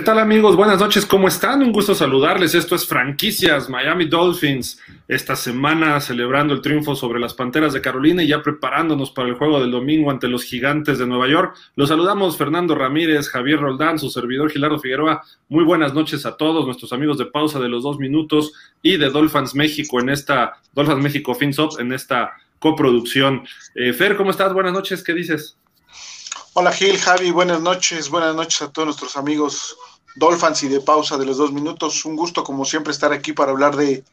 ¿Qué tal amigos? Buenas noches, ¿cómo están? Un gusto saludarles. Esto es Franquicias Miami Dolphins. Esta semana celebrando el triunfo sobre las Panteras de Carolina y ya preparándonos para el juego del domingo ante los Gigantes de Nueva York. Los saludamos Fernando Ramírez, Javier Roldán, su servidor Gilardo Figueroa. Muy buenas noches a todos nuestros amigos de pausa de los dos minutos y de Dolphins México en esta, Dolphins México FinSop en esta coproducción. Eh, Fer, ¿cómo estás? Buenas noches, ¿qué dices? Hola Gil, Javi, buenas noches, buenas noches a todos nuestros amigos Dolphins y de pausa de los dos minutos. Un gusto como siempre estar aquí para hablar de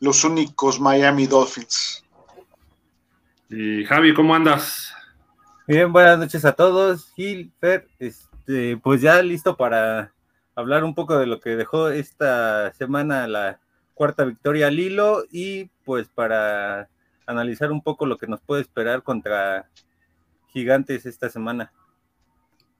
los únicos Miami Dolphins. Y Javi, ¿cómo andas? Bien, buenas noches a todos. Gil, Fer, este, pues ya listo para hablar un poco de lo que dejó esta semana la cuarta victoria Lilo y pues para analizar un poco lo que nos puede esperar contra Gigantes esta semana.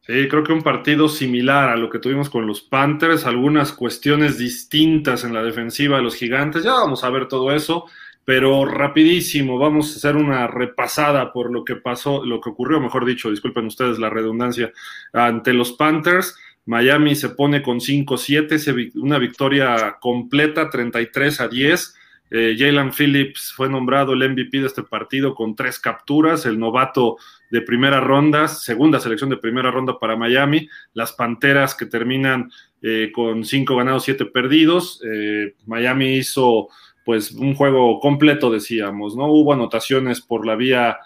Sí, creo que un partido similar a lo que tuvimos con los Panthers, algunas cuestiones distintas en la defensiva de los gigantes, ya vamos a ver todo eso, pero rapidísimo, vamos a hacer una repasada por lo que pasó, lo que ocurrió, mejor dicho, disculpen ustedes la redundancia, ante los Panthers. Miami se pone con 5-7, una victoria completa, 33 a 10. Eh, Jalen Phillips fue nombrado el MVP de este partido con tres capturas, el novato de primera ronda, segunda selección de primera ronda para Miami, las Panteras que terminan eh, con cinco ganados, siete perdidos. Eh, Miami hizo pues un juego completo, decíamos, ¿no? Hubo anotaciones por la vía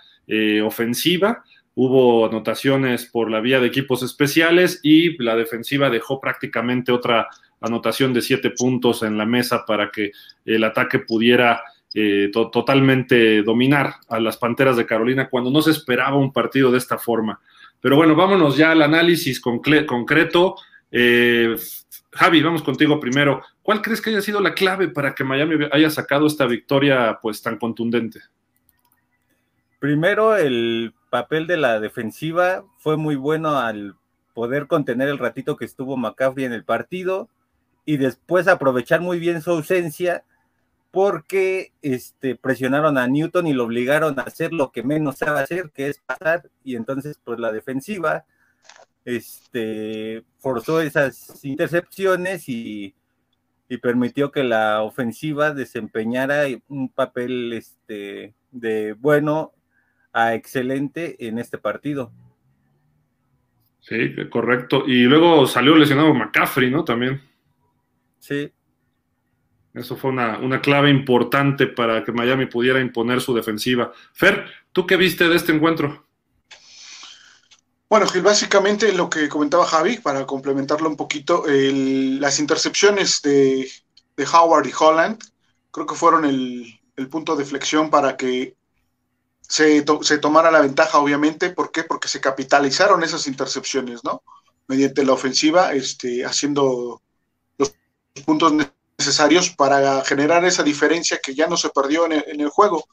ofensiva, hubo anotaciones por la vía de equipos especiales y la defensiva dejó prácticamente otra anotación de siete puntos en la mesa para que el ataque pudiera eh, totalmente dominar a las Panteras de Carolina cuando no se esperaba un partido de esta forma. Pero bueno, vámonos ya al análisis concreto. Eh, Javi, vamos contigo primero. ¿Cuál crees que haya sido la clave para que Miami haya sacado esta victoria pues tan contundente? Primero, el papel de la defensiva fue muy bueno al poder contener el ratito que estuvo McCaffrey en el partido y después aprovechar muy bien su ausencia porque este, presionaron a Newton y lo obligaron a hacer lo que menos sabe hacer, que es pasar, y entonces pues la defensiva este, forzó esas intercepciones y, permitió que la ofensiva desempeñara un papel este, de bueno a excelente en este partido. Sí, correcto. Y luego salió lesionado McCaffrey, ¿no? También. Sí. Eso fue una, clave importante para que Miami pudiera imponer su defensiva. Fer, ¿tú qué viste de este encuentro? Bueno, Gil, básicamente lo que comentaba Javi, para complementarlo un poquito, las intercepciones de, Howard y Holland creo que fueron el, punto de flexión para que se, se, tomara la ventaja, obviamente. ¿Por qué? Porque se capitalizaron esas intercepciones, ¿no? Mediante la ofensiva, este, haciendo puntos necesarios para generar esa diferencia que ya no se perdió en el, juego.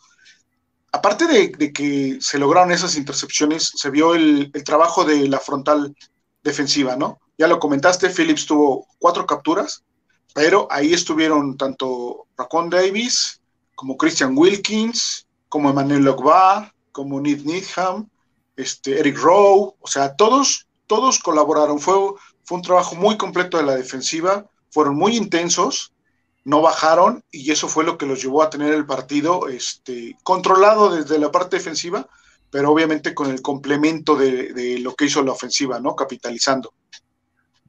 Aparte de, que se lograron esas intercepciones, se vio el, trabajo de la frontal defensiva, ¿no? Ya lo comentaste, Phillips tuvo cuatro capturas, pero ahí estuvieron tanto Racon Davis, como Christian Wilkins, como Emmanuel Logba, como Nick Needham, este, Eric Rowe, o sea, todos, todos colaboraron. Fue, fue un trabajo muy completo de la defensiva fueron muy intensos, no bajaron y eso fue lo que los llevó a tener el partido este, controlado desde la parte defensiva, pero obviamente con el complemento de, lo que hizo la ofensiva, ¿no? Capitalizando.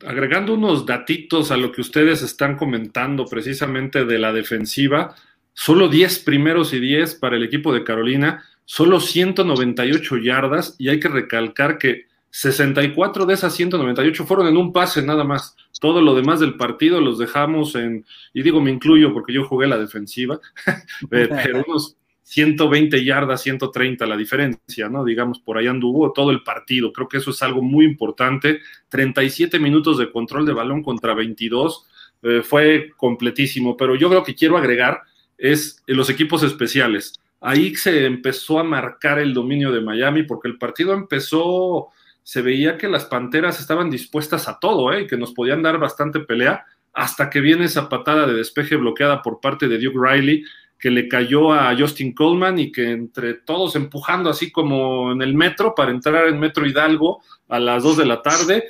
Agregando unos datitos a lo que ustedes están comentando precisamente de la defensiva, solo 10 primeros y 10 para el equipo de Carolina, solo 198 yardas y hay que recalcar que 64 de esas 198 fueron en un pase nada más. Todo lo demás del partido los dejamos en, y digo me incluyo porque yo jugué la defensiva, pero unos 120 yardas, 130 la diferencia, ¿no? Digamos, por ahí anduvo todo el partido. Creo que eso es algo muy importante. 37 minutos de control de balón contra 22 eh, fue completísimo, pero yo creo que quiero agregar es los equipos especiales. Ahí se empezó a marcar el dominio de Miami porque el partido empezó se veía que las Panteras estaban dispuestas a todo, ¿eh? que nos podían dar bastante pelea, hasta que viene esa patada de despeje bloqueada por parte de Duke Riley, que le cayó a Justin Coleman y que entre todos empujando así como en el metro para entrar en Metro Hidalgo a las 2 de la tarde,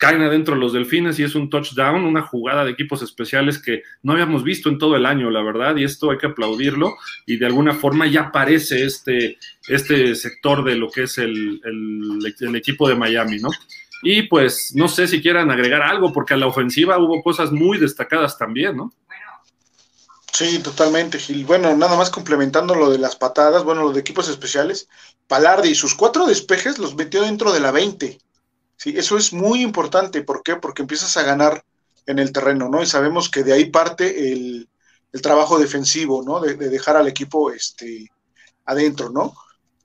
caen adentro los delfines y es un touchdown, una jugada de equipos especiales que no habíamos visto en todo el año, la verdad, y esto hay que aplaudirlo y de alguna forma ya aparece este, este sector de lo que es el, el equipo de Miami, ¿no? Y pues no sé si quieran agregar algo, porque a la ofensiva hubo cosas muy destacadas también, ¿no? Sí, totalmente, Gil. Bueno, nada más complementando lo de las patadas, bueno, lo de equipos especiales, Palardi sus cuatro despejes los metió dentro de la 20. Sí, eso es muy importante. ¿Por qué? Porque empiezas a ganar en el terreno, ¿no? Y sabemos que de ahí parte el, trabajo defensivo, ¿no? De, dejar al equipo este, adentro, ¿no?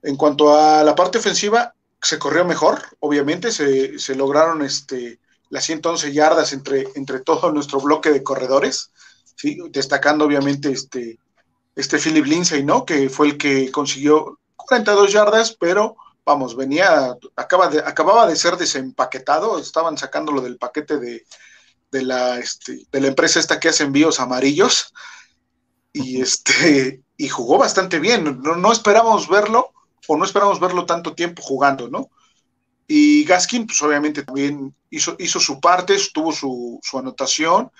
En cuanto a la parte ofensiva, se corrió mejor, obviamente, se, se lograron este, las 111 yardas entre, entre todo nuestro bloque de corredores destacando obviamente este, este Philip Lindsay, ¿no? Que fue el que consiguió 42 yardas, pero vamos, venía, acaba de, acababa de ser desempaquetado, estaban sacándolo del paquete de, de, la, este, de la empresa esta que hace envíos amarillos, y, este, y jugó bastante bien, no, no esperamos verlo, o no esperamos verlo tanto tiempo jugando, ¿no? Y Gaskin, pues obviamente también hizo, hizo su parte, tuvo su, su anotación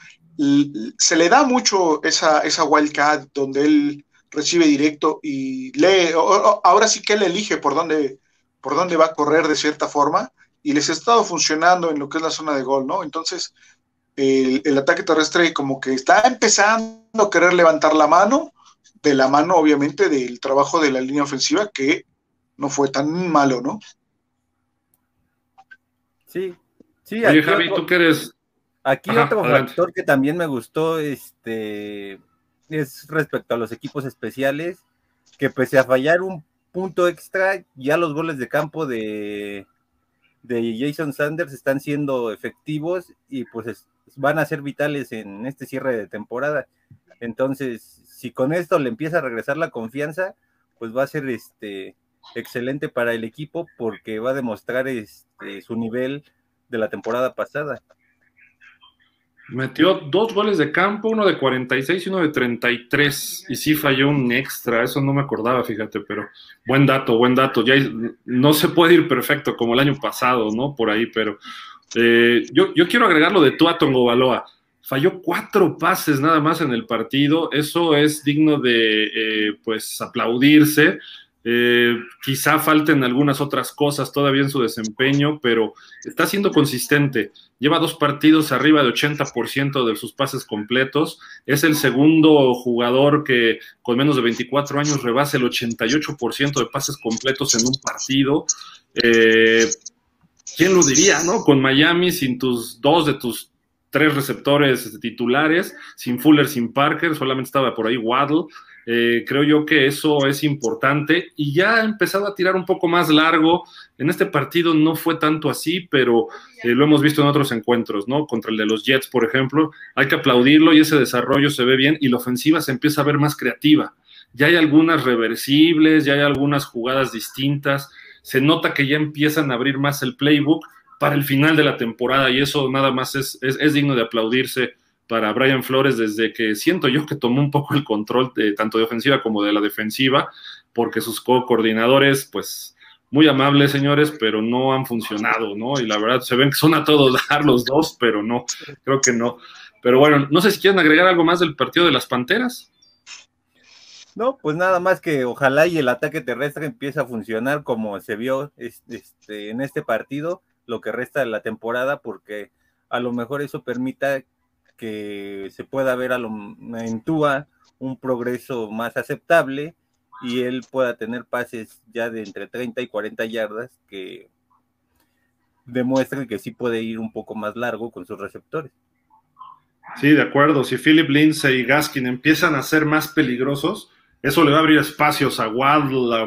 se le da mucho esa, esa wildcat donde él recibe directo y lee, ahora sí que él elige por dónde, por dónde va a correr de cierta forma y les ha estado funcionando en lo que es la zona de gol, ¿no? Entonces, el, el ataque terrestre como que está empezando a querer levantar la mano, de la mano obviamente del trabajo de la línea ofensiva que no fue tan malo, ¿no? Sí, sí. Oye, Javi, tú que eres, Aquí otro factor que también me gustó este, es respecto a los equipos especiales, que pese a fallar un punto extra, ya los goles de campo de, de Jason Sanders están siendo efectivos y pues van a ser vitales en este cierre de temporada. Entonces, si con esto le empieza a regresar la confianza, pues va a ser este excelente para el equipo porque va a demostrar este, su nivel de la temporada pasada. Metió dos goles de campo, uno de 46 y uno de 33. Y sí falló un extra, eso no me acordaba, fíjate, pero buen dato, buen dato. Ya no se puede ir perfecto como el año pasado, ¿no? Por ahí, pero eh, yo, yo, quiero agregar lo de Tua Baloa. Falló cuatro pases nada más en el partido. Eso es digno de, eh, pues, aplaudirse. Eh, quizá falten algunas otras cosas todavía en su desempeño, pero está siendo consistente. Lleva dos partidos arriba de 80% de sus pases completos. Es el segundo jugador que con menos de 24 años rebasa el 88% de pases completos en un partido. Eh, ¿Quién lo diría, no? Con Miami, sin tus dos de tus tres receptores titulares, sin Fuller, sin Parker, solamente estaba por ahí Waddle. Eh, creo yo que eso es importante y ya ha empezado a tirar un poco más largo. En este partido no fue tanto así, pero eh, lo hemos visto en otros encuentros, ¿no? Contra el de los Jets, por ejemplo. Hay que aplaudirlo y ese desarrollo se ve bien y la ofensiva se empieza a ver más creativa. Ya hay algunas reversibles, ya hay algunas jugadas distintas. Se nota que ya empiezan a abrir más el playbook para el final de la temporada y eso nada más es, es digno de aplaudirse para Brian Flores desde que siento yo que tomó un poco el control de, tanto de ofensiva como de la defensiva, porque sus co-coordinadores, pues, muy amables, señores, pero no han funcionado, ¿no? Y la verdad, se ven que son a todos los dos, pero no, creo que no. Pero bueno, no sé si quieren agregar algo más del partido de las Panteras. No, pues nada más que ojalá y el ataque terrestre empiece a funcionar como se vio este, en este partido, lo que resta de la temporada, porque a lo mejor eso permita que se pueda ver a lo, en un progreso más aceptable y él pueda tener pases ya de entre 30 y 40 yardas que demuestren que sí puede ir un poco más largo con sus receptores. Sí, de acuerdo. Si Philip Lindsay y Gaskin empiezan a ser más peligrosos, eso le va a abrir espacios a Waddle,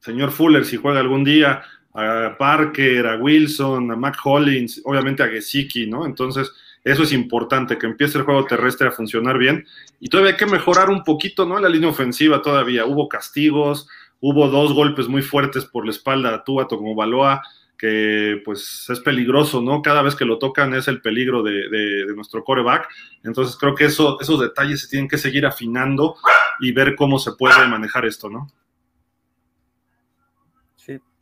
señor Fuller si juega algún día, a Parker, a Wilson, a Mac Hollins, obviamente a Gesicki, ¿no? Entonces, eso es importante, que empiece el juego terrestre a funcionar bien. Y todavía hay que mejorar un poquito, ¿no? La línea ofensiva todavía. Hubo castigos, hubo dos golpes muy fuertes por la espalda a Tua como Baloa, que pues es peligroso, ¿no? Cada vez que lo tocan es el peligro de, nuestro coreback. Entonces creo que eso, esos detalles se tienen que seguir afinando y ver cómo se puede manejar esto, ¿no?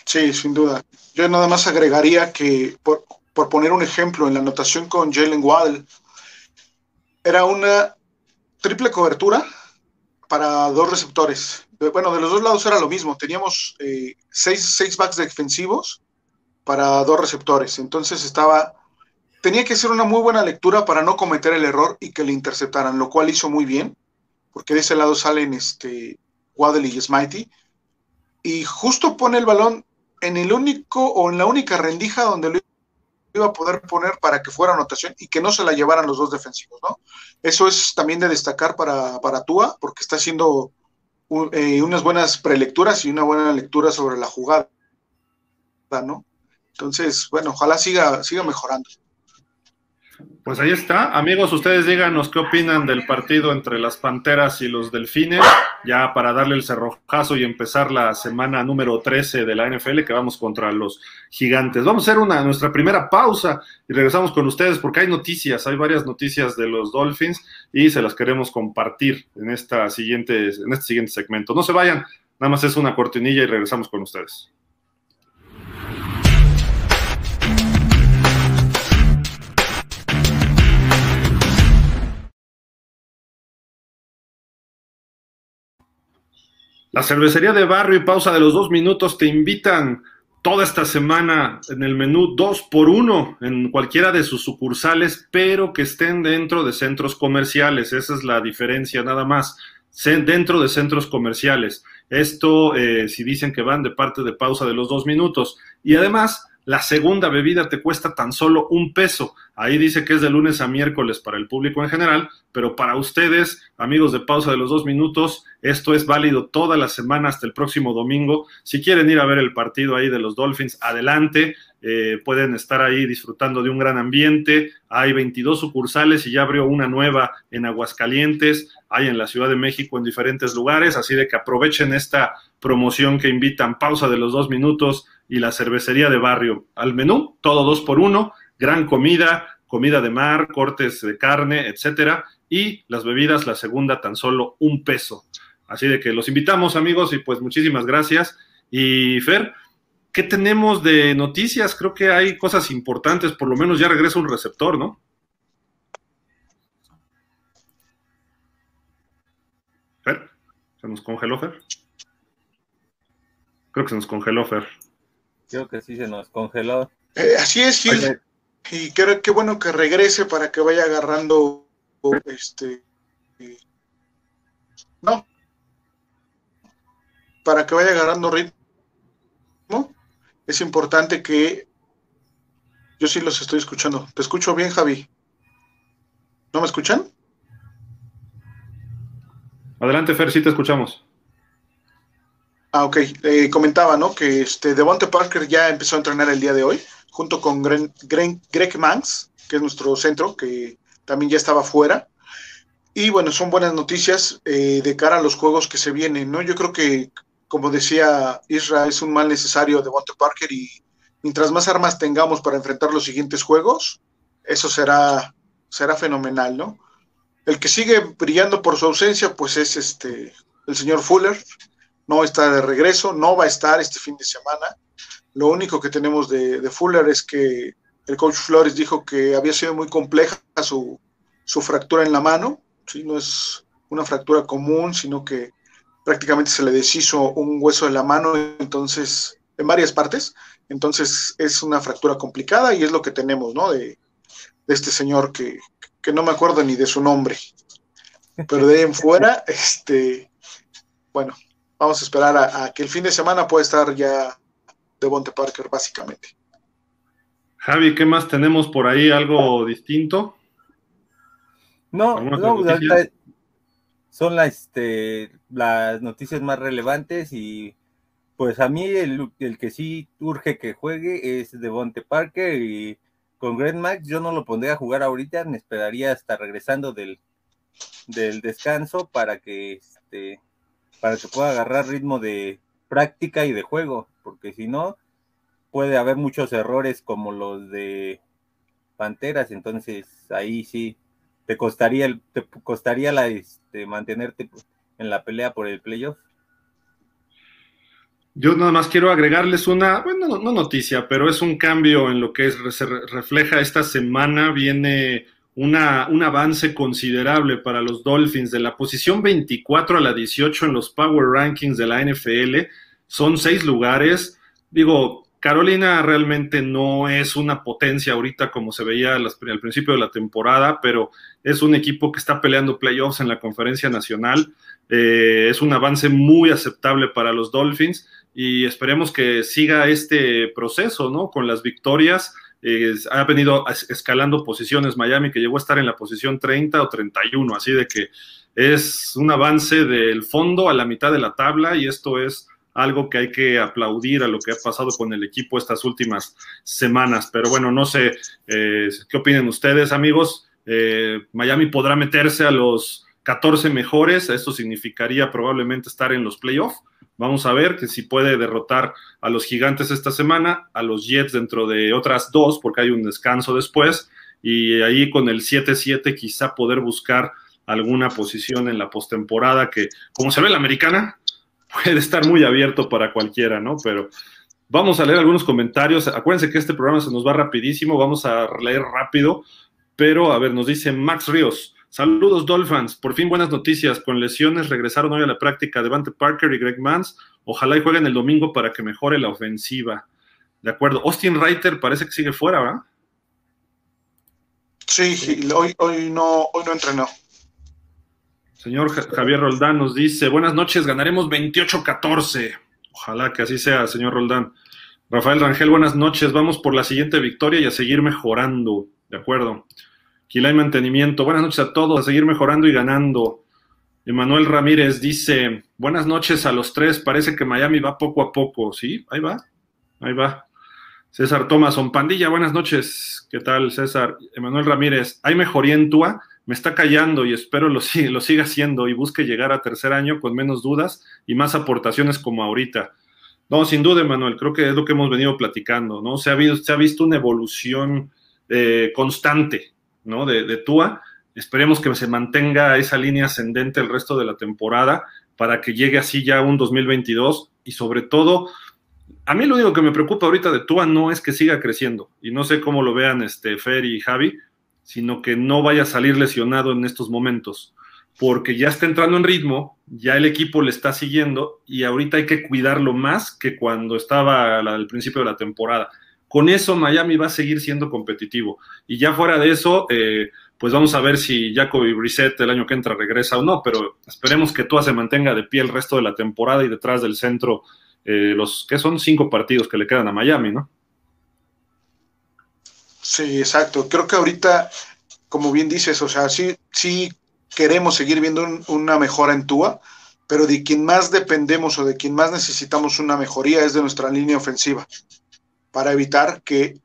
Sí, sin duda. Yo nada más agregaría que por, por poner un ejemplo, en la anotación con Jalen Waddle, era una triple cobertura para dos receptores. Bueno, de los dos lados era lo mismo. Teníamos eh, seis, seis backs defensivos para dos receptores. Entonces estaba. Tenía que ser una muy buena lectura para no cometer el error y que le interceptaran, lo cual hizo muy bien, porque de ese lado salen este, Waddle y Smitey. Y justo pone el balón en el único o en la única rendija donde lo iba a poder poner para que fuera anotación y que no se la llevaran los dos defensivos, ¿no? Eso es también de destacar para, para Tua, porque está haciendo eh, unas buenas prelecturas y una buena lectura sobre la jugada, ¿no? Entonces, bueno, ojalá siga, siga mejorando. Pues ahí está. Amigos, ustedes díganos qué opinan del partido entre las Panteras y los Delfines, ya para darle el cerrojazo y empezar la semana número 13 de la NFL, que vamos contra los gigantes. Vamos a hacer una, nuestra primera pausa y regresamos con ustedes porque hay noticias, hay varias noticias de los Dolphins y se las queremos compartir en, esta siguiente, en este siguiente segmento. No se vayan, nada más es una cortinilla y regresamos con ustedes. La cervecería de barrio y pausa de los dos minutos te invitan toda esta semana en el menú dos por uno en cualquiera de sus sucursales, pero que estén dentro de centros comerciales. Esa es la diferencia nada más. Dentro de centros comerciales. Esto, eh, si dicen que van de parte de pausa de los dos minutos. Y además, la segunda bebida te cuesta tan solo un peso. Ahí dice que es de lunes a miércoles para el público en general, pero para ustedes, amigos de pausa de los dos minutos, esto es válido toda la semana hasta el próximo domingo. Si quieren ir a ver el partido ahí de los Dolphins, adelante. Eh, pueden estar ahí disfrutando de un gran ambiente. Hay 22 sucursales y ya abrió una nueva en Aguascalientes, hay en la Ciudad de México en diferentes lugares, así de que aprovechen esta promoción que invitan pausa de los dos minutos y la cervecería de barrio. Al menú, todo dos por uno, gran comida, comida de mar, cortes de carne, etcétera, y las bebidas, la segunda, tan solo un peso. Así de que los invitamos, amigos, y pues muchísimas gracias. Y Fer, ¿qué tenemos de noticias? Creo que hay cosas importantes, por lo menos ya regresa un receptor, ¿no? Fer, ¿se nos congeló Fer? Creo que se nos congeló Fer. Creo que sí se nos congeló. Eh, así es, Gil. Y qué, qué bueno que regrese para que vaya agarrando este. No. Para que vaya agarrando ritmo. Es importante que. Yo sí los estoy escuchando. ¿Te escucho bien, Javi? ¿No me escuchan? Adelante, Fer, sí te escuchamos. Ah, ok. Eh, comentaba, ¿no? Que este Devonte Parker ya empezó a entrenar el día de hoy, junto con Greg Manx, que es nuestro centro, que también ya estaba fuera. Y bueno, son buenas noticias eh, de cara a los juegos que se vienen, ¿no? Yo creo que, como decía Isra, es un mal necesario Devonte Parker y mientras más armas tengamos para enfrentar los siguientes juegos, eso será, será fenomenal, ¿no? El que sigue brillando por su ausencia, pues es este el señor Fuller, no está de regreso, no va a estar este fin de semana. Lo único que tenemos de, Fuller es que el coach Flores dijo que había sido muy compleja su, fractura en la mano, ¿sí? no es una fractura común, sino que prácticamente se le deshizo un hueso de la mano, entonces, en varias partes, entonces es una fractura complicada y es lo que tenemos, ¿no? De, de este señor que, que, no me acuerdo ni de su nombre, pero de ahí en fuera, este, bueno, vamos a esperar a, que el fin de semana pueda estar ya de Bonte Parker, básicamente. Javi, ¿qué más tenemos por ahí? ¿Algo distinto? No, no son este, las noticias más relevantes y pues a mí el, que sí urge que juegue es Devonte Parker y con Greg Max yo no lo pondría a jugar ahorita, me esperaría hasta regresando del, del descanso para que este, para que pueda agarrar ritmo de práctica y de juego, porque si no, puede haber muchos errores como los de Panteras, entonces ahí sí te costaría te costaría la este, mantenerte en la pelea por el playoff. Yo nada más quiero agregarles una, bueno, no, noticia, pero es un cambio en lo que se refleja esta semana. Viene una, un avance considerable para los Dolphins de la posición 24 a la 18 en los Power Rankings de la NFL. Son seis lugares. Digo, Carolina realmente no es una potencia ahorita como se veía al principio de la temporada, pero es un equipo que está peleando playoffs en la conferencia nacional. Eh, es un avance muy aceptable para los Dolphins y esperemos que siga este proceso, ¿no? Con las victorias. Eh, ha venido escalando posiciones Miami, que llegó a estar en la posición 30 o 31, así de que es un avance del fondo a la mitad de la tabla y esto es algo que hay que aplaudir a lo que ha pasado con el equipo estas últimas semanas. Pero bueno, no sé eh, qué opinen ustedes, amigos. Eh, Miami podrá meterse a los 14 mejores, esto significaría probablemente estar en los playoffs. Vamos a ver que si puede derrotar a los gigantes esta semana, a los Jets dentro de otras dos, porque hay un descanso después, y ahí con el 7-7 quizá poder buscar alguna posición en la postemporada que, como se ve la americana, puede estar muy abierto para cualquiera, ¿no? Pero vamos a leer algunos comentarios. Acuérdense que este programa se nos va rapidísimo, vamos a leer rápido, pero a ver, nos dice Max Ríos. Saludos Dolphins, por fin buenas noticias. Con lesiones regresaron hoy a la práctica Devante Parker y Greg Mans. Ojalá y jueguen el domingo para que mejore la ofensiva. De acuerdo. Austin Reiter parece que sigue fuera, ¿verdad? Sí, hoy, hoy, no, hoy no entrenó. Señor Javier Roldán nos dice, buenas noches, ganaremos 28-14. Ojalá que así sea, señor Roldán. Rafael Rangel, buenas noches, vamos por la siguiente victoria y a seguir mejorando. De acuerdo. Quilay Mantenimiento, buenas noches a todos, a seguir mejorando y ganando. Emanuel Ramírez dice, buenas noches a los tres, parece que Miami va poco a poco, ¿sí? Ahí va, ahí va. César Thomason, pandilla, buenas noches, ¿qué tal César? Emanuel Ramírez, ¿hay mejoría en Tua? me está callando y espero lo, siga haciendo y busque llegar a tercer año con menos dudas y más aportaciones como ahorita. No, sin duda, Manuel, creo que es lo que hemos venido platicando, ¿no? Se ha visto, se ha visto una evolución eh, constante, ¿no? De, de Tua. Esperemos que se mantenga esa línea ascendente el resto de la temporada para que llegue así ya un 2022 y sobre todo, a mí lo único que me preocupa ahorita de Tua no es que siga creciendo y no sé cómo lo vean este Fer y Javi, sino que no vaya a salir lesionado en estos momentos, porque ya está entrando en ritmo, ya el equipo le está siguiendo y ahorita hay que cuidarlo más que cuando estaba al principio de la temporada. Con eso Miami va a seguir siendo competitivo. Y ya fuera de eso, eh, pues vamos a ver si Jacoby Brissett el año que entra regresa o no, pero esperemos que Tua se mantenga de pie el resto de la temporada y detrás del centro eh, los que son cinco partidos que le quedan a Miami, ¿no? Sí, exacto. Creo que ahorita, como bien dices, o sea, sí, sí queremos seguir viendo una mejora en Tua, pero de quien más dependemos o de quien más necesitamos una mejoría es de nuestra línea ofensiva, para evitar que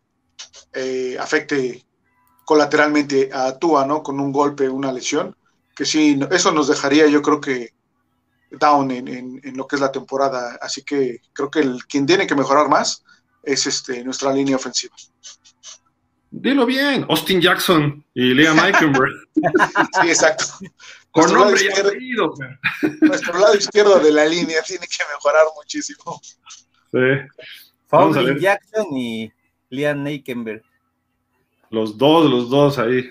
eh, afecte colateralmente a Tua, ¿no? Con un golpe, una lesión, que sí, eso nos dejaría, yo creo que down en, en, lo que es la temporada. Así que creo que el, quien tiene que mejorar más es este, nuestra línea ofensiva. Dilo bien, Austin Jackson y Liam Eikenberg. sí, exacto. Con nombre y apellido. Nuestro lado izquierdo de la línea tiene que mejorar muchísimo. Sí. Austin Jackson y Liam Eikenberg. Los dos, los dos ahí.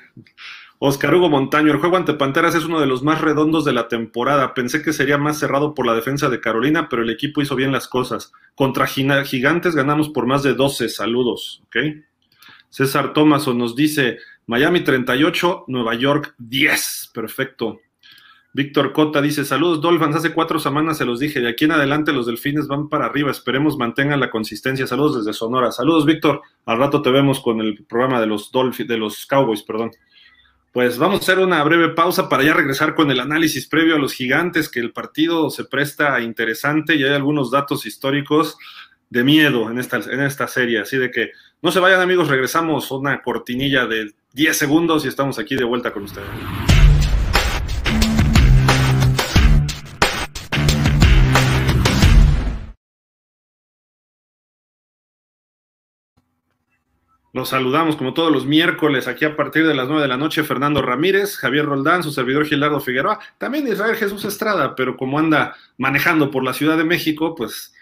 Oscar Hugo Montaño, el juego ante Panteras es uno de los más redondos de la temporada. Pensé que sería más cerrado por la defensa de Carolina, pero el equipo hizo bien las cosas. Contra Gigantes ganamos por más de 12. Saludos, ¿ok? César Tomaso nos dice Miami 38, Nueva York 10. Perfecto. Víctor Cota dice, saludos Dolphins, hace cuatro semanas se los dije, de aquí en adelante los delfines van para arriba, esperemos mantengan la consistencia. Saludos desde Sonora. Saludos Víctor, al rato te vemos con el programa de los Dolphins, de los Cowboys, perdón. Pues vamos a hacer una breve pausa para ya regresar con el análisis previo a los gigantes, que el partido se presta interesante y hay algunos datos históricos de miedo en esta, en esta serie. Así de que no se vayan amigos, regresamos una cortinilla de 10 segundos y estamos aquí de vuelta con ustedes. Los saludamos como todos los miércoles aquí a partir de las 9 de la noche Fernando Ramírez, Javier Roldán, su servidor Gilardo Figueroa, también Israel Jesús Estrada, pero como anda manejando por la Ciudad de México, pues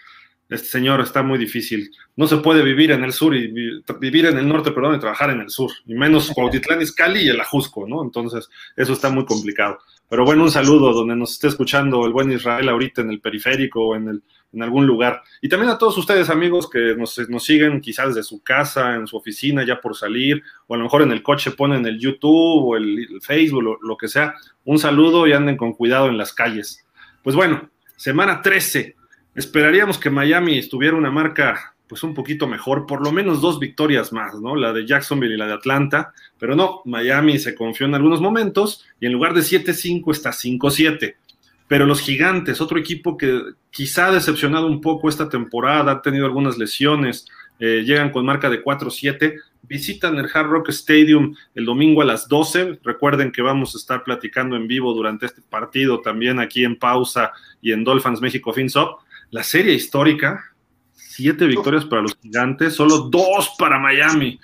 este señor está muy difícil. No se puede vivir en el sur y vivir en el norte, perdón, y trabajar en el sur, y menos Cuautitlán Izcalli y el Ajusco, ¿no? Entonces, eso está muy complicado. Pero bueno, un saludo donde nos esté escuchando el buen Israel ahorita en el periférico o en, el, en algún lugar. Y también a todos ustedes, amigos, que nos, nos siguen quizás desde su casa, en su oficina, ya por salir, o a lo mejor en el coche ponen el YouTube o el, Facebook, lo, lo que sea. Un saludo y anden con cuidado en las calles. Pues bueno, semana 13. Esperaríamos que Miami estuviera una marca pues un poquito mejor, por lo menos dos victorias más, ¿no? La de Jacksonville y la de Atlanta, pero no, Miami se confió en algunos momentos y en lugar de 7-5 está 5-7. Pero los gigantes, otro equipo que quizá ha decepcionado un poco esta temporada, ha tenido algunas lesiones, eh, llegan con marca de 4-7, visitan el Hard Rock Stadium el domingo a las 12. Recuerden que vamos a estar platicando en vivo durante este partido también aquí en pausa y en Dolphins México FinSop. La serie histórica, siete victorias para los gigantes, solo dos para Miami.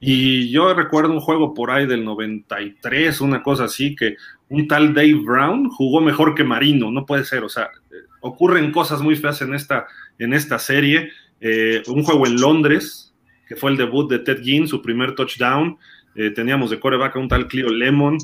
Y yo recuerdo un juego por ahí del 93, una cosa así, que un tal Dave Brown jugó mejor que Marino, no puede ser, o sea, ocurren cosas muy feas en esta, en esta serie. Eh, un juego en Londres, que fue el debut de Ted Ginn, su primer touchdown. Eh, teníamos de coreback a un tal Clio Lemon,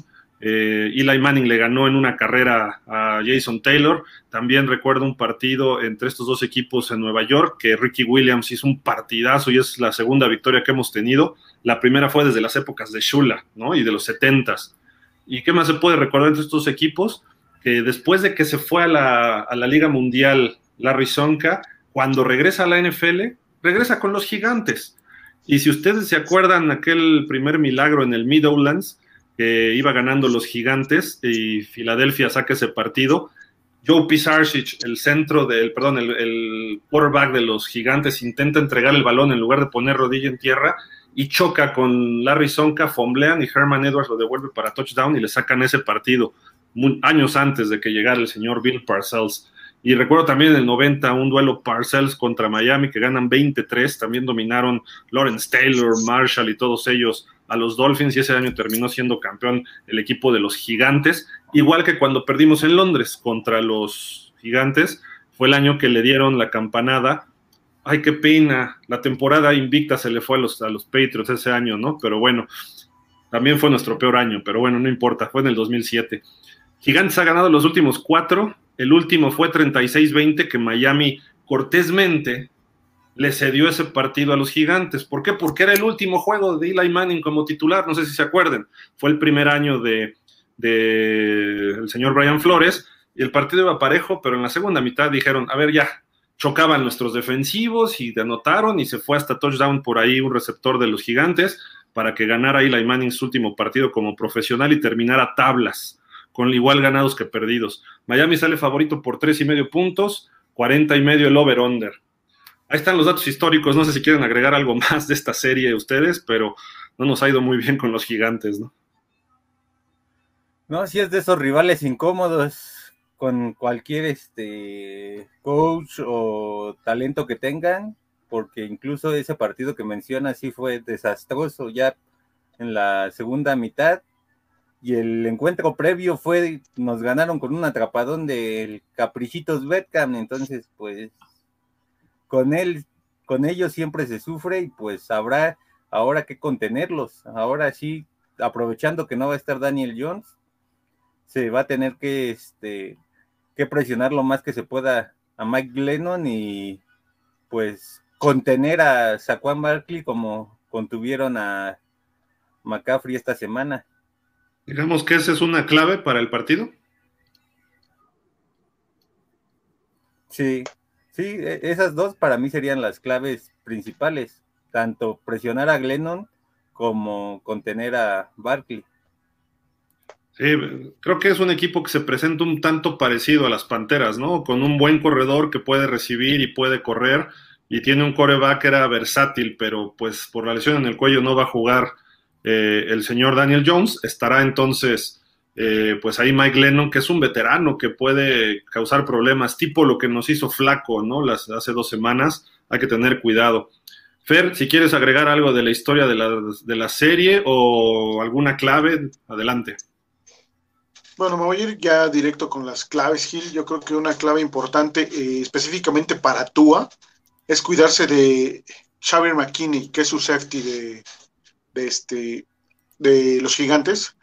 eh, Eli Manning le ganó en una carrera a Jason Taylor. También recuerdo un partido entre estos dos equipos en Nueva York, que Ricky Williams hizo un partidazo y es la segunda victoria que hemos tenido. La primera fue desde las épocas de Shula, ¿no? Y de los 70s. ¿Y qué más se puede recordar entre estos equipos? Que después de que se fue a la, a la Liga Mundial Larry Sonka, cuando regresa a la NFL, regresa con los gigantes. Y si ustedes se acuerdan aquel primer milagro en el Meadowlands, que iba ganando los gigantes y Filadelfia saca ese partido. Joe Pisarcich, el centro del, perdón, el, quarterback de los gigantes, intenta entregar el balón en lugar de poner rodilla en tierra y choca con Larry Sonka, fomblean y Herman Edwards lo devuelve para touchdown y le sacan ese partido años antes de que llegara el señor Bill Parcells. Y recuerdo también en el 90 un duelo Parcells contra Miami que ganan 23, también dominaron Lawrence Taylor, Marshall y todos ellos a los Dolphins y ese año terminó siendo campeón el equipo de los Gigantes, igual que cuando perdimos en Londres contra los Gigantes, fue el año que le dieron la campanada. Ay, qué pena, la temporada invicta se le fue a los, a los Patriots ese año, ¿no? Pero bueno, también fue nuestro peor año, pero bueno, no importa, fue en el 2007. Gigantes ha ganado los últimos cuatro, el último fue 36-20 que Miami cortésmente le cedió ese partido a los gigantes. ¿Por qué? Porque era el último juego de Eli Manning como titular, no sé si se acuerden. Fue el primer año de, el señor Brian Flores y el partido iba parejo, pero en la segunda mitad dijeron, a ver, ya, chocaban nuestros defensivos y anotaron y se fue hasta touchdown por ahí un receptor de los gigantes para que ganara Eli Manning su último partido como profesional y terminara tablas, con igual ganados que perdidos. Miami sale favorito por tres y medio puntos, 40 y medio el over-under. Ahí están los datos históricos. No sé si quieren agregar algo más de esta serie ustedes, pero no nos ha ido muy bien con los gigantes, ¿no? No, si es de esos rivales incómodos con cualquier este coach o talento que tengan, porque incluso ese partido que menciona sí fue desastroso ya en la segunda mitad y el encuentro previo fue nos ganaron con un atrapadón del Caprichitos Betcam, entonces pues con él, con ellos siempre se sufre y pues habrá ahora que contenerlos. Ahora sí, aprovechando que no va a estar Daniel Jones, se va a tener que, este, que presionar lo más que se pueda a Mike Glennon y pues contener a Saquon Barkley como contuvieron a McCaffrey esta semana. Digamos que esa es una clave para el partido. Sí, Sí, e, esas dos para mí serían las claves principales, tanto presionar a Glennon como contener a Barkley. Sí, creo que es un equipo que se presenta un tanto parecido a las Panteras, ¿no? Con un buen corredor que puede recibir y puede correr y tiene un coreback que era versátil, pero pues por la lesión en el cuello no va a jugar eh, el señor Daniel Jones. Estará entonces eh, pues ahí Mike Lennon, que es un veterano que puede causar problemas, tipo lo que nos hizo Flaco, ¿no? Las, hace dos semanas, hay que tener cuidado. Fer, si quieres agregar algo de la historia de la, de la serie o alguna clave, adelante. Bueno, me voy a ir ya directo con las claves, Gil. Yo creo que una clave importante eh, específicamente para Tua es cuidarse de Xavier McKinney, que es su safety de, de, este, de los gigantes.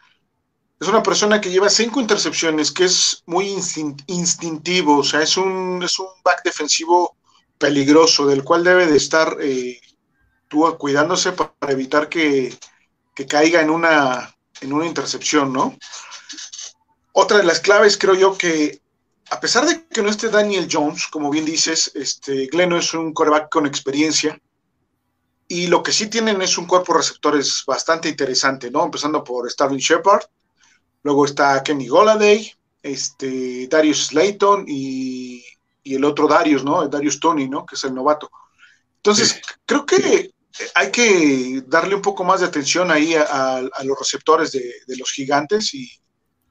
Es una persona que lleva cinco intercepciones, que es muy instintivo, o sea, es un, es un back defensivo peligroso, del cual debe de estar eh, tú cuidándose para evitar que, que, caiga en una, en una intercepción, ¿no? Otra de las claves, creo yo, que a pesar de que no esté Daniel Jones, como bien dices, este, Gleno es un coreback con experiencia, y lo que sí tienen es un cuerpo de receptores bastante interesante, ¿no? Empezando por Starling Shepard, luego está Kenny Goladay, este, Darius Slayton y, el otro Darius, ¿no? Darius Tony, ¿no? Que es el novato. Entonces, creo que hay que darle un poco más de atención ahí a, los receptores de, los gigantes y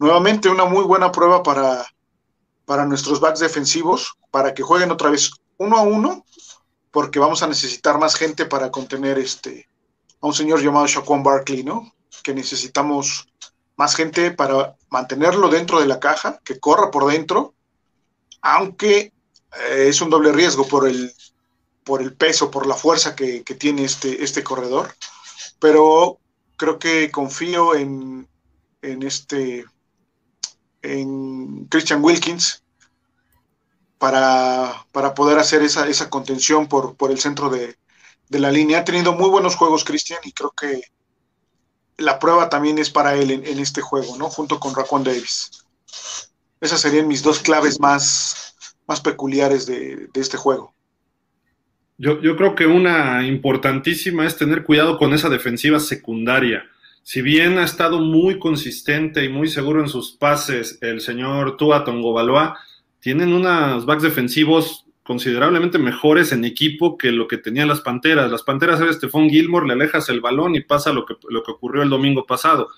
nuevamente una muy buena prueba para, para nuestros backs defensivos, para que jueguen otra vez uno a uno porque vamos a necesitar más gente para contener este a un señor llamado Shaquan Barkley, ¿no? Que necesitamos más gente para mantenerlo dentro de la caja, que corra por dentro, aunque eh, es un doble riesgo por el, por el peso, por la fuerza que, que, tiene este, este corredor, pero creo que confío en, en este en Christian Wilkins, para, para poder hacer esa, esa contención por, por el centro de, la línea. Ha tenido muy buenos juegos, Cristian, y creo que la prueba también es para él en, este juego, ¿no? Junto con Raquan Davis. Esas serían mis dos claves más, más peculiares de, este juego. Yo, yo, creo que una importantísima es tener cuidado con esa defensiva secundaria. Si bien ha estado muy consistente y muy seguro en sus pases el señor Tua Tongobaloa, tienen unos backs defensivos considerablemente mejores en equipo que lo que tenían las Panteras. Las Panteras era Stephon Gilmore, le alejas el balón y pasa lo que, lo que ocurrió el domingo pasado.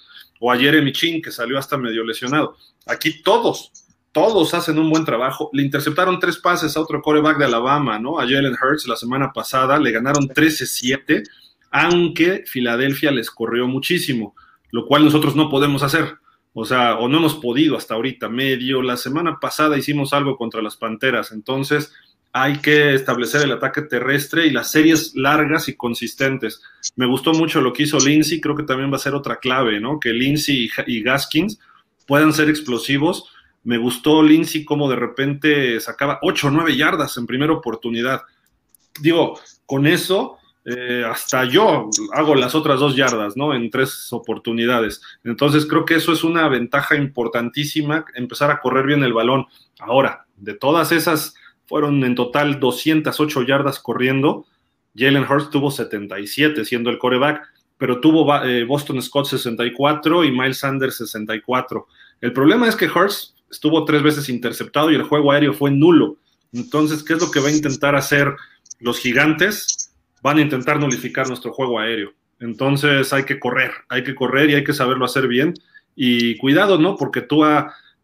O a Jeremy Chin, que salió hasta medio lesionado. Aquí todos, todos hacen un buen trabajo. Le interceptaron tres pases a otro coreback de Alabama, ¿no? A Jalen Hurts la semana pasada, le ganaron 13-7, aunque Filadelfia les corrió muchísimo, lo cual nosotros no podemos hacer. O sea, o no hemos podido hasta ahorita, medio. La semana pasada hicimos algo contra las Panteras, entonces hay que establecer el ataque terrestre y las series largas y consistentes. Me gustó mucho lo que hizo Lindsay, creo que también va a ser otra clave, ¿no? Que Lindsay y Gaskins puedan ser explosivos. Me gustó Lindsay como de repente sacaba 8 o 9 yardas en primera oportunidad. Digo, con eso eh, hasta yo hago las otras dos yardas, ¿no? En tres oportunidades. Entonces creo que eso es una ventaja importantísima, empezar a correr bien el balón. Ahora, de todas esas, fueron en total 208 yardas corriendo. Jalen Hurts tuvo 77 siendo el coreback, pero tuvo eh, Boston Scott 64 y Miles Sanders 64. El problema es que Hurts estuvo tres veces interceptado y el juego aéreo fue nulo. Entonces, ¿qué es lo que va a intentar hacer los gigantes? Van a intentar nulificar nuestro juego aéreo. Entonces hay que correr, hay que correr y hay que saberlo hacer bien. Y cuidado, ¿no? Porque tú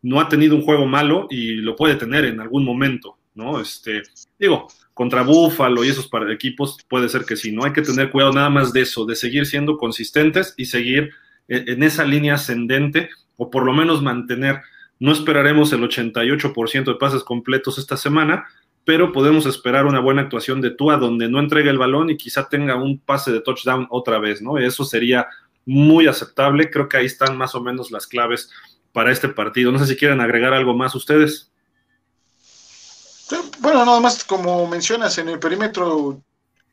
no ha tenido un juego malo y lo puede tener en algún momento, ¿no? Este, digo, contra Búfalo y esos equipos puede ser que sí, ¿no? Hay que tener cuidado nada más de eso, de seguir siendo consistentes y seguir en esa línea ascendente o por lo menos mantener, no esperaremos el 88% de pases completos esta semana, pero podemos esperar una buena actuación de Tua donde no entregue el balón y quizá tenga un pase de touchdown otra vez, ¿no? Eso sería muy aceptable. Creo que ahí están más o menos las claves para este partido. No sé si quieren agregar algo más ustedes. Bueno, nada más como mencionas, en el perímetro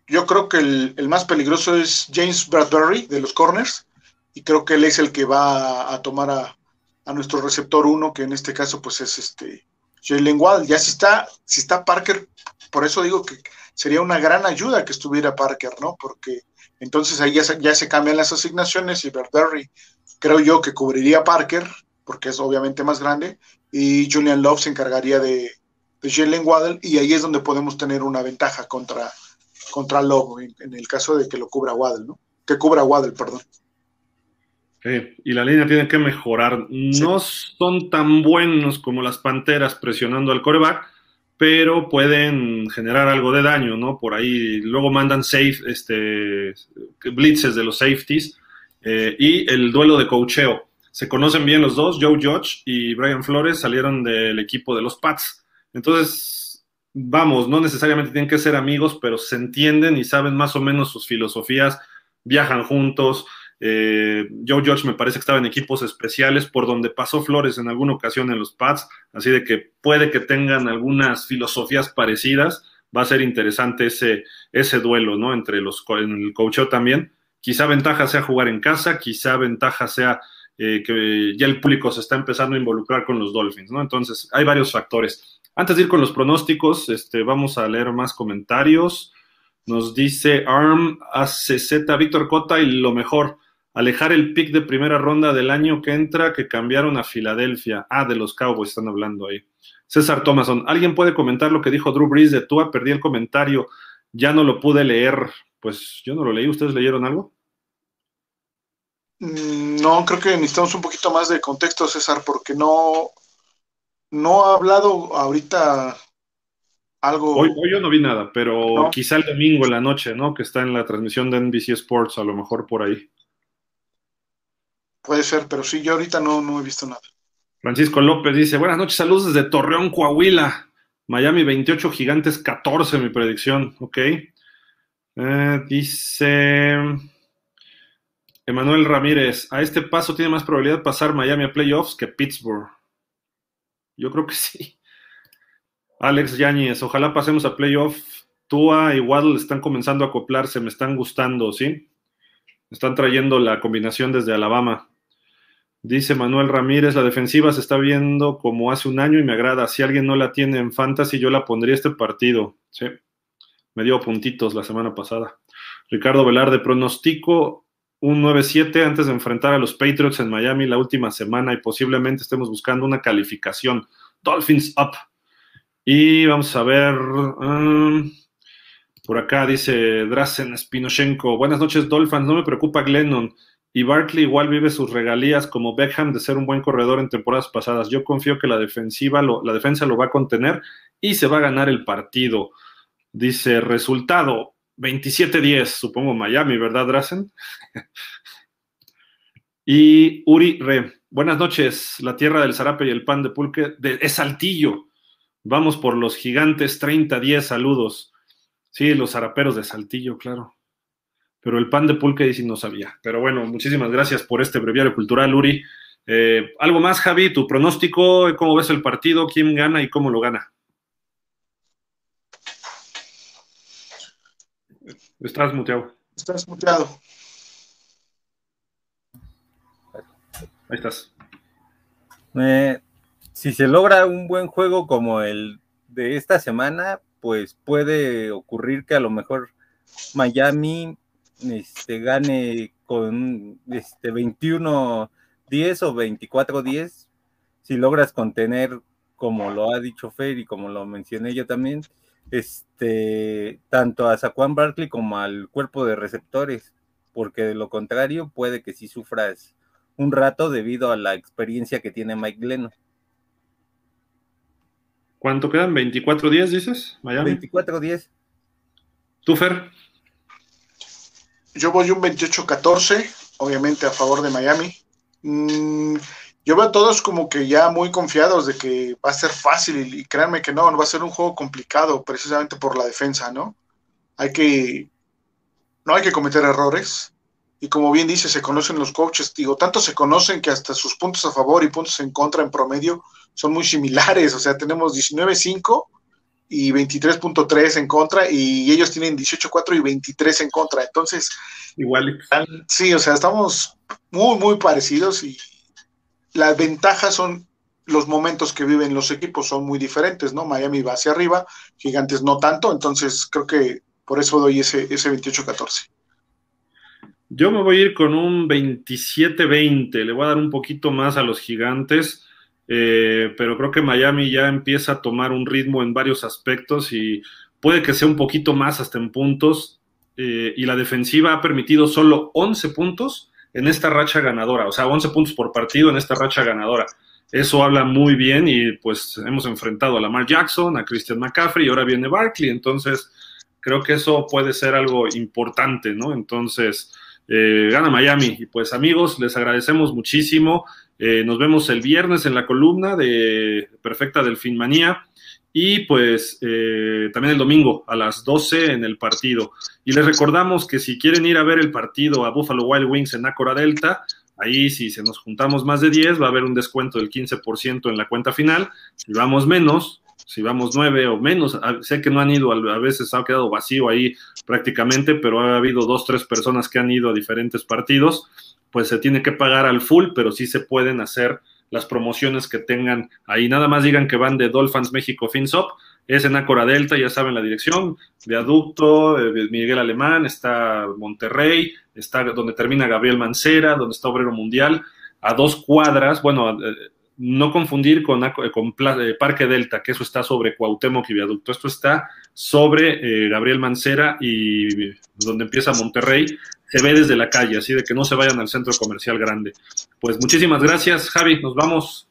yo creo que el, más peligroso es James Bradbury de los corners y creo que él es el que va a, tomar a, a nuestro receptor 1, que en este caso pues es este Jalen Waddle. Ya si está, si está Parker, por eso digo que sería una gran ayuda que estuviera Parker, ¿no? Porque entonces ahí ya se, cambian las asignaciones y Berberry creo yo que cubriría Parker, porque es obviamente más grande, y Julian Love se encargaría de, de Jalen Waddle, y ahí es donde podemos tener una ventaja contra, contra Love, en, en el caso de que lo cubra Waddle, ¿no? Que cubra Waddle, perdón y la línea tiene que mejorar. No son tan buenos como las Panteras presionando al coreback, pero pueden generar algo de daño, ¿no? Por ahí luego mandan safe, este, blitzes de los safeties eh, y el duelo de cocheo. Se conocen bien los dos, Joe Judge y Brian Flores salieron del equipo de los Pats. Entonces, vamos, no necesariamente tienen que ser amigos, pero se entienden y saben más o menos sus filosofías, viajan juntos. Eh, Joe George me parece que estaba en equipos especiales por donde pasó Flores en alguna ocasión en los Pats, así de que puede que tengan algunas filosofías parecidas. Va a ser interesante ese, ese duelo, ¿no? Entre los, en el coacheo también. Quizá ventaja sea jugar en casa, quizá ventaja sea eh, que ya el público se está empezando a involucrar con los Dolphins, ¿no? Entonces, hay varios factores. Antes de ir con los pronósticos, este, vamos a leer más comentarios. Nos dice ARM ACZ Víctor Cota y lo mejor, alejar el pick de primera ronda del año que entra que cambiaron a Filadelfia. Ah, de los Cowboys están hablando ahí. César Thomason, ¿alguien puede comentar lo que dijo Drew Brees de Tua? Perdí el comentario, ya no lo pude leer. Pues yo no lo leí, ¿ustedes leyeron algo? Mm, no, creo que necesitamos un poquito más de contexto, César, porque no, no ha hablado ahorita algo. Hoy, yo no vi nada, pero quizá el domingo en la noche, ¿no? Que está en la transmisión de NBC Sports, a lo mejor por ahí. Puede ser, pero sí, yo ahorita no, no he visto nada. Francisco López dice: Buenas noches, saludos desde Torreón, Coahuila. Miami 28, Gigantes 14, mi predicción, ok. Eh, dice. Emanuel Ramírez, a este paso tiene más probabilidad pasar Miami a playoffs que Pittsburgh. Yo creo que sí. Alex Yáñez, ojalá pasemos a playoffs. Tua y Waddle están comenzando a acoplarse, me están gustando, ¿sí? Están trayendo la combinación desde Alabama. Dice Manuel Ramírez, la defensiva se está viendo como hace un año y me agrada. Si alguien no la tiene en fantasy, yo la pondría este partido. Sí. Me dio puntitos la semana pasada. Ricardo Velarde, pronostico un 9-7 antes de enfrentar a los Patriots en Miami la última semana y posiblemente estemos buscando una calificación. Dolphins up. Y vamos a ver. Um, por acá dice Drasen Spinoshenko. Buenas noches, Dolphins. No me preocupa Glennon. Y Barkley igual vive sus regalías como Beckham de ser un buen corredor en temporadas pasadas. Yo confío que la defensiva la defensa lo va a contener y se va a ganar el partido. Dice resultado 27-10, supongo Miami, ¿verdad, Drasen? y Uri Re, buenas noches, la tierra del zarape y el pan de pulque de, es Saltillo. Vamos por los gigantes 30-10, saludos. Sí, los zaraperos de Saltillo, claro. Pero el pan de pulque sí no sabía. Pero bueno, muchísimas gracias por este breviario cultural, Uri. Eh, ¿Algo más, Javi? ¿Tu pronóstico? ¿Cómo ves el partido? ¿Quién gana y cómo lo gana? Estás muteado. Estás muteado. Ahí estás. Eh, si se logra un buen juego como el de esta semana, pues puede ocurrir que a lo mejor Miami este, gane con este 21-10 o 24-10. Si logras contener, como lo ha dicho Fer y como lo mencioné yo también, este, tanto a Saquon Barkley como al cuerpo de receptores, porque de lo contrario puede que sí sufras un rato debido a la experiencia que tiene Mike Leno. ¿Cuánto quedan? ¿24 días, dices? Miami. 24 días. ¿Tú, Fer? Yo voy un 28-14, obviamente a favor de Miami. Mm, yo veo a todos como que ya muy confiados de que va a ser fácil y, créanme que no, no va a ser un juego complicado precisamente por la defensa, ¿no? Hay que, no hay que cometer errores y como bien dice, se conocen los coaches, digo, tanto se conocen que hasta sus puntos a favor y puntos en contra en promedio son muy similares, o sea, tenemos 19-5 y 23.3 en contra y ellos tienen 18-4 y 23 en contra, entonces... Igual. Sí, o sea, estamos muy, muy parecidos y, las ventajas son los momentos que viven los equipos son muy diferentes, ¿no? Miami va hacia arriba, Gigantes no tanto, entonces creo que por eso doy ese, ese 28-14. Yo me voy a ir con un 27-20, le voy a dar un poquito más a los Gigantes, eh, pero creo que Miami ya empieza a tomar un ritmo en varios aspectos y puede que sea un poquito más hasta en puntos, eh, y la defensiva ha permitido solo 11 puntos en esta racha ganadora, o sea, 11 puntos por partido en esta racha ganadora. Eso habla muy bien y pues hemos enfrentado a Lamar Jackson, a Christian McCaffrey y ahora viene Barkley, entonces creo que eso puede ser algo importante, ¿no? Entonces, eh, gana Miami y pues amigos, les agradecemos muchísimo. Eh, nos vemos el viernes en la columna de Perfecta Delfín Manía y pues eh, también el domingo a las 12 en el partido. Y les recordamos que si quieren ir a ver el partido a Buffalo Wild Wings en Acora Delta, ahí si se nos juntamos más de 10 va a haber un descuento del 15% en la cuenta final. Si vamos menos, si vamos 9 o menos, sé que no han ido, a veces ha quedado vacío ahí prácticamente, pero ha habido dos, tres personas que han ido a diferentes partidos, pues se tiene que pagar al full, pero sí se pueden hacer las promociones que tengan ahí. Nada más digan que van de Dolphins México FinSop, es en Acora Delta, ya saben la dirección, Viaducto, eh, Miguel Alemán, está Monterrey, está donde termina Gabriel Mancera, donde está Obrero Mundial, a dos cuadras, bueno, eh, no confundir con, con eh, Parque Delta, que eso está sobre Cuauhtémoc y Viaducto, esto está sobre Gabriel Mancera y donde empieza Monterrey, se ve desde la calle, así de que no se vayan al centro comercial grande. Pues muchísimas gracias, Javi, nos vamos.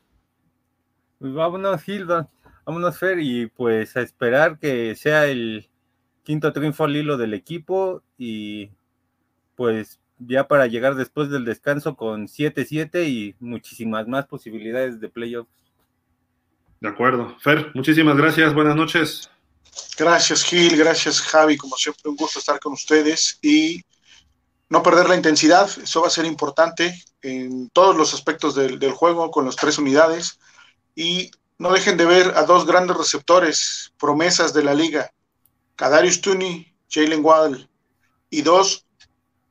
Pues vámonos, Gilda, vámonos, Fer, y pues a esperar que sea el quinto triunfo al hilo del equipo y pues ya para llegar después del descanso con 7-7 y muchísimas más posibilidades de playoffs. De acuerdo. Fer, muchísimas gracias, buenas noches. Gracias, Gil, gracias, Javi, como siempre un gusto estar con ustedes y no perder la intensidad, eso va a ser importante en todos los aspectos del, juego con las tres unidades. Y no dejen de ver a dos grandes receptores, promesas de la liga, Kadarius Tooney, Jalen Waddle. Y dos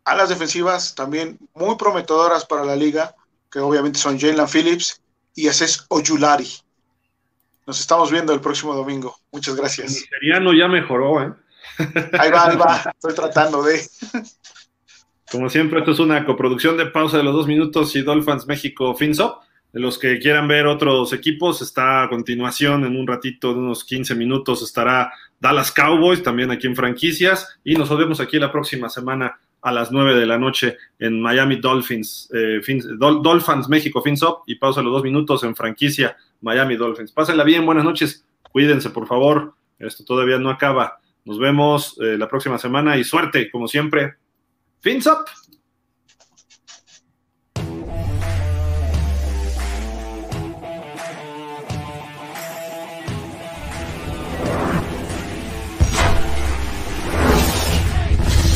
alas defensivas también muy prometedoras para la liga, que obviamente son Jalen Phillips y Ases Oyulari. Nos estamos viendo el próximo domingo. Muchas gracias. El nigeriano ya mejoró, ¿eh? Ahí va, ahí va. Estoy tratando de. Como siempre, esto es una coproducción de pausa de los dos minutos y Dolphins México Finso. De los que quieran ver otros equipos, está a continuación en un ratito, de unos 15 minutos, estará Dallas Cowboys, también aquí en franquicias. Y nos vemos aquí la próxima semana a las 9 de la noche en Miami Dolphins, eh, Dolphins México Finso. Y pausa los dos minutos en franquicia Miami Dolphins. Pásenla bien, buenas noches. Cuídense, por favor. Esto todavía no acaba. Nos vemos eh, la próxima semana y suerte, como siempre. Fins up!